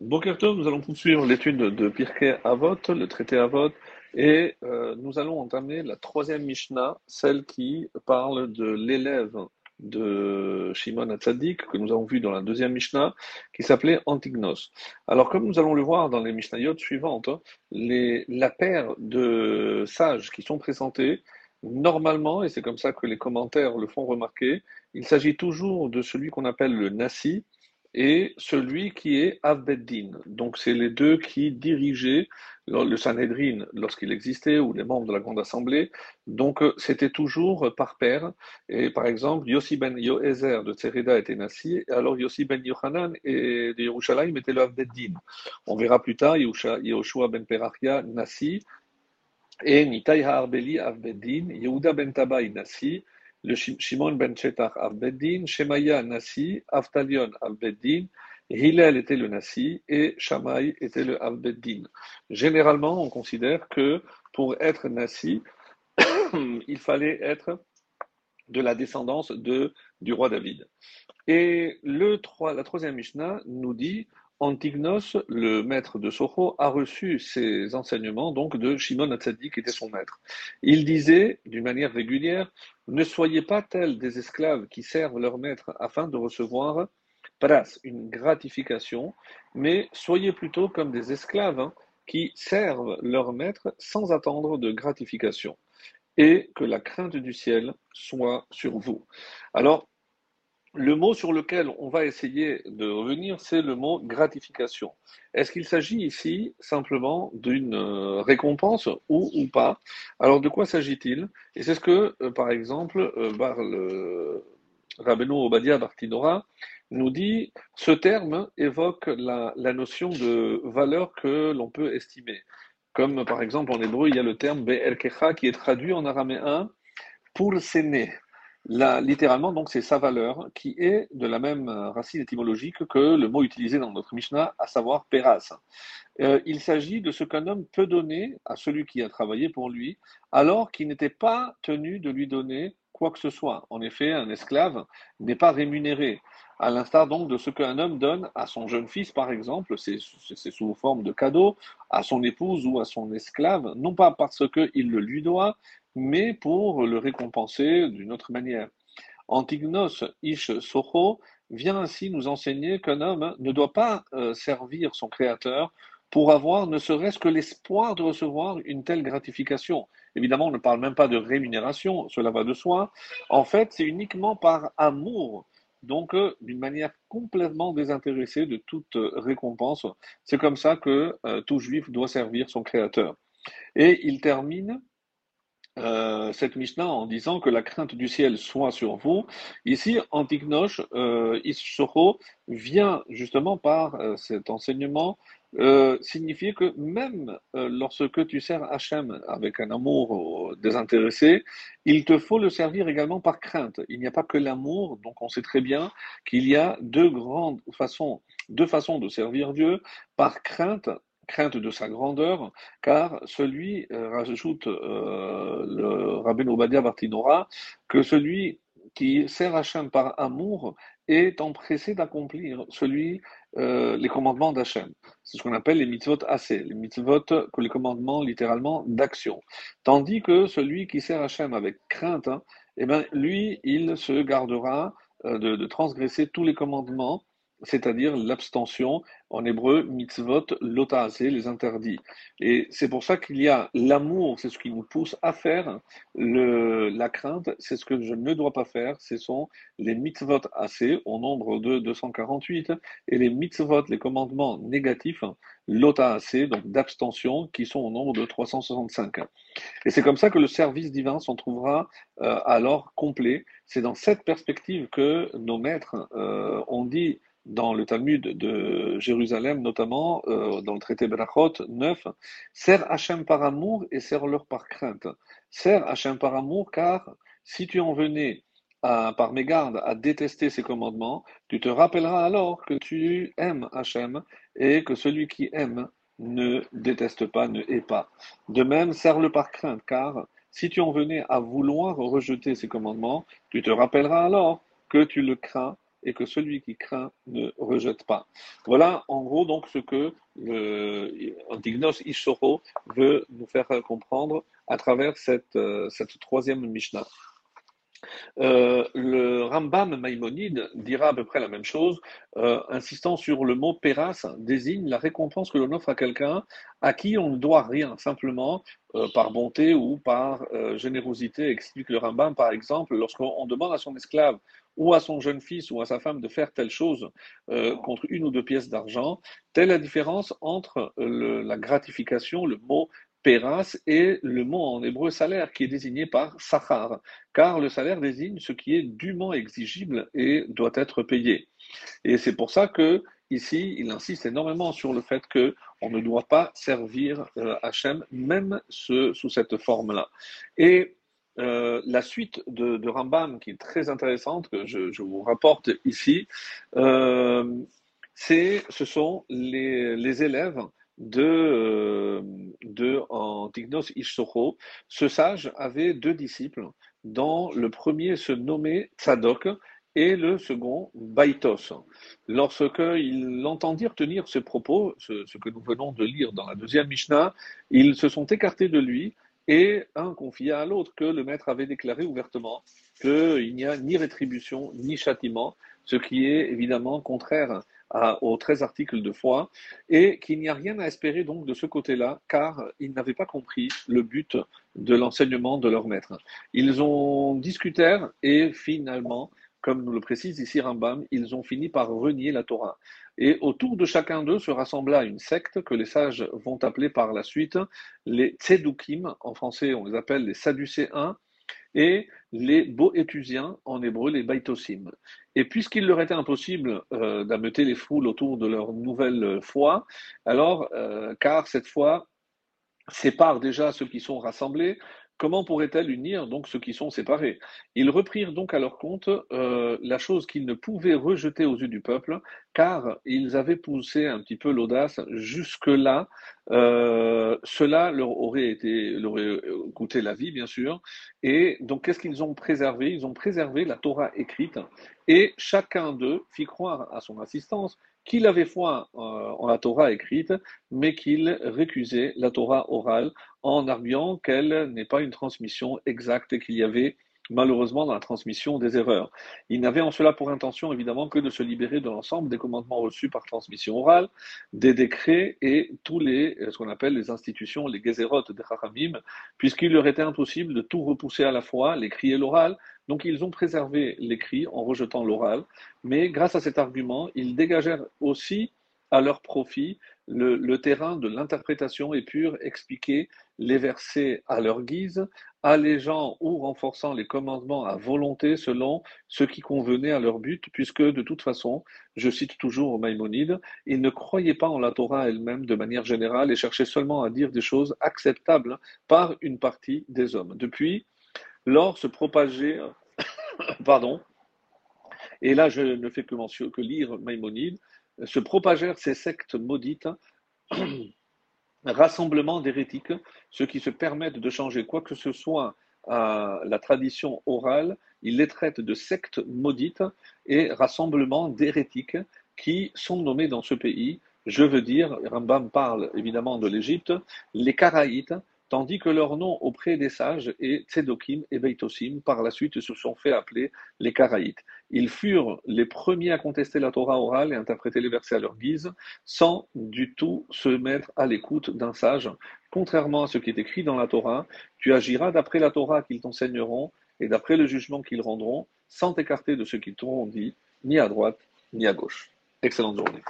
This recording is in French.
Bokertov, nous allons poursuivre l'étude de Pirkei Avot, le traité Avot, et euh, nous allons entamer la troisième Mishnah, celle qui parle de l'élève de Shimon Hatzadik, que nous avons vu dans la deuxième Mishnah, qui s'appelait Antignos. Alors, comme nous allons le voir dans les Mishnayot suivantes, les, la paire de sages qui sont présentés, normalement, et c'est comme ça que les commentaires le font remarquer, il s'agit toujours de celui qu'on appelle le Nasi, et celui qui est Avbeddin. Donc, c'est les deux qui dirigeaient le Sanhedrin lorsqu'il existait, ou les membres de la Grande Assemblée. Donc, euh, c'était toujours par paire. Et par exemple, Yossi ben Yoézer de Tsereda était Nassi, alors Yossi ben Yohanan et de Yerushalayim était le Avbeddin. On verra plus tard Yehoshua ben Perachia Nassi, et Nitai Ha'arbeli Avbeddin, Yehuda ben Tabai Nassi, le Shimon ben Chetach Avbeddin, Shemaya Nasi, Aftalion Avbeddin, Hillel était le Nasi et Shammai était le Avbeddin. Généralement, on considère que pour être Nasi, il fallait être de la descendance de, du roi David. Et le 3, la troisième Mishnah nous dit Antignos, le maître de Soho, a reçu ses enseignements donc de Shimon Hatzadik, qui était son maître. Il disait d'une manière régulière Ne soyez pas tels des esclaves qui servent leur maître afin de recevoir une gratification, mais soyez plutôt comme des esclaves hein, qui servent leur maître sans attendre de gratification. Et que la crainte du ciel soit sur vous. Alors, le mot sur lequel on va essayer de revenir, c'est le mot gratification. Est-ce qu'il s'agit ici simplement d'une euh, récompense ou, ou pas? Alors de quoi s'agit-il? Et c'est ce que, euh, par exemple, euh, Obadia Bartinora nous dit, ce terme évoque la, la notion de valeur que l'on peut estimer. Comme par exemple en hébreu, il y a le terme Be'el-Kecha qui est traduit en araméen pour s'aimer littéralement, donc, c'est sa valeur qui est de la même euh, racine étymologique que le mot utilisé dans notre Mishnah, à savoir peras. Euh, il s'agit de ce qu'un homme peut donner à celui qui a travaillé pour lui, alors qu'il n'était pas tenu de lui donner quoi que ce soit. En effet, un esclave n'est pas rémunéré. À l'instar donc de ce qu'un homme donne à son jeune fils, par exemple, c'est sous forme de cadeau, à son épouse ou à son esclave, non pas parce qu'il le lui doit, mais pour le récompenser d'une autre manière. Antignos Ish Soho vient ainsi nous enseigner qu'un homme ne doit pas euh, servir son créateur pour avoir ne serait-ce que l'espoir de recevoir une telle gratification. Évidemment, on ne parle même pas de rémunération, cela va de soi. En fait, c'est uniquement par amour, donc euh, d'une manière complètement désintéressée de toute récompense. C'est comme ça que euh, tout juif doit servir son créateur. Et il termine euh, cette Mishnah en disant que la crainte du ciel soit sur vous. Ici, Antignosh, euh, vient justement par euh, cet enseignement euh, signifier que même lorsque tu sers Hachem avec un amour désintéressé, il te faut le servir également par crainte. Il n'y a pas que l'amour, donc on sait très bien qu'il y a deux grandes façons, deux façons de servir Dieu, par crainte crainte de sa grandeur, car celui, euh, rajoute euh, le rabbin Obadiah Bartinora, que celui qui sert Hachem par amour est empressé d'accomplir celui euh, les commandements d'Hachem. C'est ce qu'on appelle les mitzvot assez, les mitzvot, les commandements littéralement d'action. Tandis que celui qui sert Hachem avec crainte, hein, eh ben, lui, il se gardera de, de transgresser tous les commandements c'est-à-dire l'abstention, en hébreu, mitzvot, lotase, les interdits. Et c'est pour ça qu'il y a l'amour, c'est ce qui nous pousse à faire, le, la crainte, c'est ce que je ne dois pas faire, ce sont les mitzvot assez, au nombre de 248, et les mitzvot, les commandements négatifs, lotase, donc d'abstention, qui sont au nombre de 365. Et c'est comme ça que le service divin s'en trouvera euh, alors complet. C'est dans cette perspective que nos maîtres euh, ont dit dans le Talmud de Jérusalem, notamment euh, dans le traité Berachot 9, sers Hachem par amour et sers-leur par crainte. Sers Hachem par amour car si tu en venais à, par mégarde à détester ses commandements, tu te rappelleras alors que tu aimes Hachem et que celui qui aime ne déteste pas, ne hait pas. De même, sers-le par crainte car si tu en venais à vouloir rejeter ses commandements, tu te rappelleras alors que tu le crains et que celui qui craint ne rejette pas. Voilà en gros donc ce que le Antignos Ishoro veut nous faire comprendre à travers cette, euh, troisième Mishnah. Euh, le Rambam Maïmonide dira à peu près la même chose, euh, insistant sur le mot péras désigne la récompense que l'on offre à quelqu'un à qui on ne doit rien, simplement par bonté ou par générosité, explique le Rambam par exemple, lorsqu'on demande à son esclave ou à son jeune fils ou à sa femme de faire telle chose contre une ou deux pièces d'argent, telle la différence entre la gratification, le mot Péras est le mot en hébreu salaire qui est désigné par sachar, car le salaire désigne ce qui est dûment exigible et doit être payé. Et c'est pour ça que ici, il insiste énormément sur le fait que on ne doit pas servir euh, Hachem même sous cette forme-là. Et euh, la suite de, Rambam, qui est très intéressante, que je, vous rapporte ici, euh, ce sont les, élèves de, euh, de Antignos ce sage avait deux disciples, dont le premier se nommait Tzadok et le second Baitos. Lorsqu'ils l'entendirent tenir ces propos, ce, ce, que nous venons de lire dans la deuxième Mishnah, ils se sont écartés de lui et un confia à l'autre que le maître avait déclaré ouvertement qu'il n'y a ni rétribution ni châtiment, ce qui est évidemment contraire aux 13 articles de foi, et qu'il n'y a rien à espérer donc de ce côté-là, car ils n'avaient pas compris le but de l'enseignement de leur maître. Ils ont discuté et finalement, comme nous le précise ici Rambam, ils ont fini par renier la Torah. Et autour de chacun d'eux se rassembla une secte que les sages vont appeler par la suite les Tzedukim, en français on les appelle les Sadducéens, et les Boétusiens, en hébreu les Baitosim. Et puisqu'il leur était impossible euh, d'ameuter les foules autour de leur nouvelle foi, alors, euh, car cette foi sépare déjà ceux qui sont rassemblés, Comment pourrait-elle unir donc ceux qui sont séparés? Ils reprirent donc à leur compte euh, la chose qu'ils ne pouvaient rejeter aux yeux du peuple, car ils avaient poussé un petit peu l'audace jusque-là. Euh, cela leur aurait été, leur aurait coûté la vie, bien sûr. Et donc, qu'est-ce qu'ils ont préservé? Ils ont préservé la Torah écrite, et chacun d'eux fit croire à son assistance qu'il avait foi euh, en la Torah écrite, mais qu'il récusait la Torah orale en arguant qu'elle n'est pas une transmission exacte et qu'il y avait malheureusement dans la transmission des erreurs. Il n'avait en cela pour intention évidemment que de se libérer de l'ensemble des commandements reçus par transmission orale, des décrets et tous les, ce qu'on appelle les institutions, les gezerot des Chachamim, puisqu'il leur était impossible de tout repousser à la fois, l'écrit et l'oral. Donc ils ont préservé l'écrit en rejetant l'oral, mais grâce à cet argument, ils dégagèrent aussi à leur profit le, terrain de l'interprétation et purent expliquer les versets à leur guise, allégeant ou renforçant les commandements à volonté selon ce qui convenait à leur but, puisque de toute façon, je cite toujours Maïmonide, ils ne croyaient pas en la Torah elle-même de manière générale et cherchaient seulement à dire des choses acceptables par une partie des hommes. Depuis, lors se propager, pardon, et là je ne fais que, que lire Maïmonide, se propagèrent ces sectes maudites, rassemblements d'hérétiques, ceux qui se permettent de changer quoi que ce soit à la tradition orale, ils les traitent de sectes maudites et rassemblements d'hérétiques qui sont nommés dans ce pays. Je veux dire, Rambam parle évidemment de l'Égypte, les Karaïtes, tandis que leur nom auprès des sages est Tzedokim et Beitosim, par la suite se sont fait appeler les Karaïtes. Ils furent les premiers à contester la Torah orale et interpréter les versets à leur guise, sans du tout se mettre à l'écoute d'un sage. Contrairement à ce qui est écrit dans la Torah, tu agiras d'après la Torah qu'ils t'enseigneront et d'après le jugement qu'ils rendront, sans t'écarter de ce qu'ils t'auront dit, ni à droite, ni à gauche. Excellente journée.